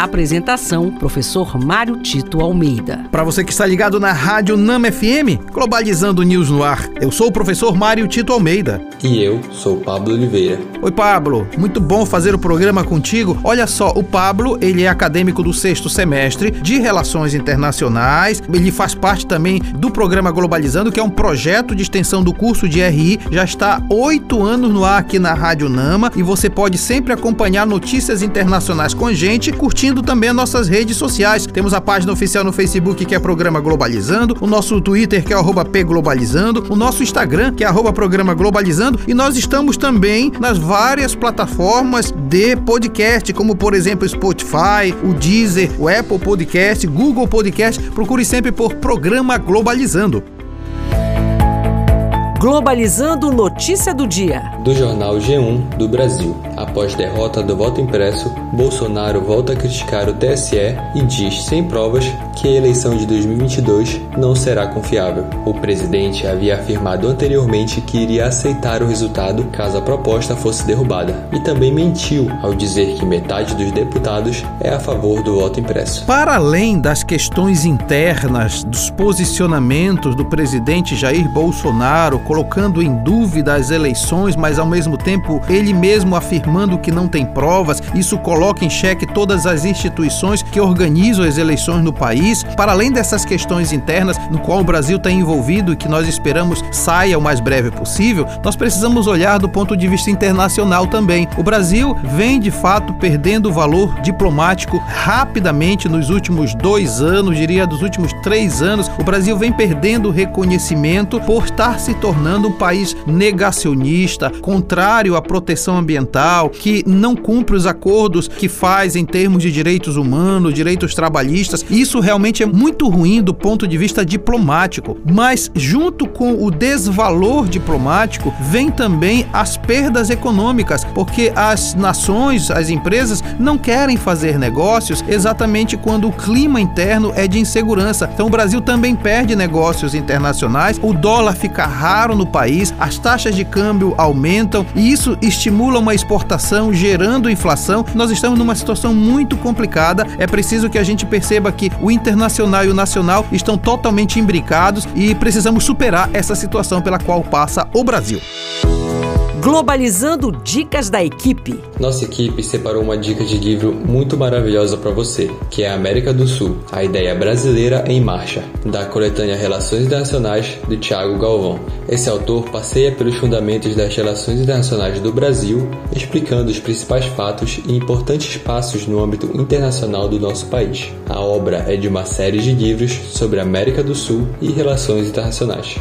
Apresentação: Professor Mário Tito Almeida. Para você que está ligado na Rádio Nama FM, Globalizando News no ar. Eu sou o professor Mário Tito Almeida. E eu sou Pablo Oliveira. Oi, Pablo. Muito bom fazer o programa contigo. Olha só, o Pablo, ele é acadêmico do sexto semestre de Relações Internacionais. Ele faz parte também do programa Globalizando, que é um projeto de extensão do curso de RI. Já está oito anos no ar aqui na Rádio Nama e você pode sempre acompanhar notícias internacionais com a gente, curtindo curtindo também as nossas redes sociais. Temos a página oficial no Facebook que é Programa Globalizando, o nosso Twitter que é arroba pglobalizando, o nosso Instagram que é arroba Programa Globalizando e nós estamos também nas várias plataformas de podcast, como por exemplo Spotify, o Deezer, o Apple Podcast, Google Podcast. Procure sempre por Programa Globalizando. Globalizando notícia do dia. Do jornal G1 do Brasil. Após derrota do voto impresso, Bolsonaro volta a criticar o TSE e diz, sem provas, que a eleição de 2022 não será confiável. O presidente havia afirmado anteriormente que iria aceitar o resultado caso a proposta fosse derrubada, e também mentiu ao dizer que metade dos deputados é a favor do voto impresso. Para além das questões internas, dos posicionamentos do presidente Jair Bolsonaro, colocando em dúvida as eleições, mas ao mesmo tempo ele mesmo afirmando que não tem provas, isso coloca em xeque todas as instituições que organizam as eleições no país. Para além dessas questões internas, no qual o Brasil está envolvido e que nós esperamos saia o mais breve possível, nós precisamos olhar do ponto de vista internacional também. O Brasil vem de fato perdendo valor diplomático rapidamente nos últimos dois anos, diria dos últimos três anos. O Brasil vem perdendo reconhecimento por estar se tornando um país negacionista, contrário à proteção ambiental, que não cumpre os acordos que faz em termos de direitos humanos, direitos trabalhistas. Isso realmente é muito ruim do ponto de vista diplomático. Mas junto com o desvalor diplomático vem também as perdas econômicas, porque as nações, as empresas não querem fazer negócios exatamente quando o clima interno é de insegurança. Então o Brasil também perde negócios internacionais, o dólar fica raro no país, as taxas de câmbio aumentam e isso estimula uma exportação, gerando inflação. Nós estamos numa situação muito complicada. É preciso que a gente perceba que o internacional e o nacional estão totalmente imbricados e precisamos superar essa situação pela qual passa o Brasil. Globalizando dicas da equipe. Nossa equipe separou uma dica de livro muito maravilhosa para você, que é América do Sul, a ideia brasileira em marcha, da coletânea Relações Internacionais de Tiago Galvão. Esse autor passeia pelos fundamentos das relações internacionais do Brasil, explicando os principais fatos e importantes passos no âmbito internacional do nosso país. A obra é de uma série de livros sobre América do Sul e relações internacionais.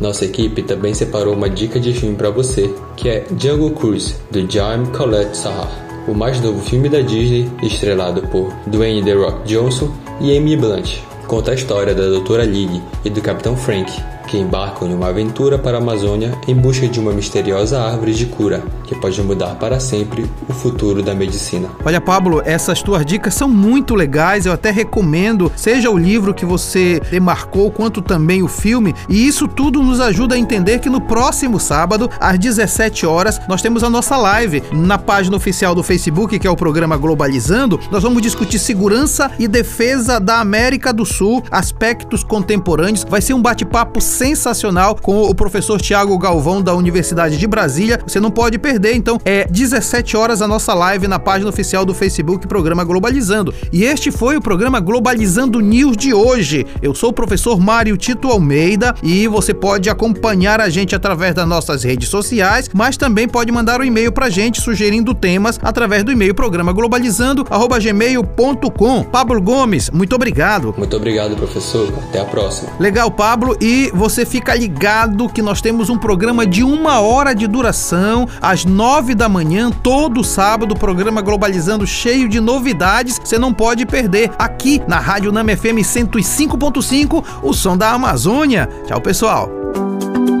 Nossa equipe também separou uma dica de filme para você, que é Jungle Cruise, do Jaime Colette Sahar, o mais novo filme da Disney, estrelado por Dwayne The Rock Johnson e Amy Blunt. Conta a história da Doutora Lily e do Capitão Frank, que embarcam em uma aventura para a Amazônia em busca de uma misteriosa árvore de cura que pode mudar para sempre o futuro da medicina. Olha, Pablo, essas tuas dicas são muito legais. Eu até recomendo, seja o livro que você demarcou, quanto também o filme. E isso tudo nos ajuda a entender que no próximo sábado, às 17 horas, nós temos a nossa live na página oficial do Facebook, que é o programa Globalizando. Nós vamos discutir segurança e defesa da América do Sul, aspectos contemporâneos. Vai ser um bate-papo sensacional com o professor Tiago Galvão da Universidade de Brasília. Você não pode perder, então é 17 horas a nossa live na página oficial do Facebook Programa Globalizando. E este foi o programa Globalizando News de hoje. Eu sou o professor Mário Tito Almeida e você pode acompanhar a gente através das nossas redes sociais, mas também pode mandar um e-mail pra gente sugerindo temas através do e-mail programa globalizando@gmail.com. Pablo Gomes, muito obrigado. Muito obrigado, professor. Até a próxima. Legal, Pablo, e você você fica ligado que nós temos um programa de uma hora de duração, às nove da manhã, todo sábado, programa Globalizando cheio de novidades. Você não pode perder aqui na Rádio Nama FM 105.5, o som da Amazônia. Tchau, pessoal.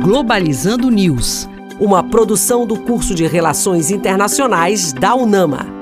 Globalizando News, uma produção do curso de Relações Internacionais da UNAMA.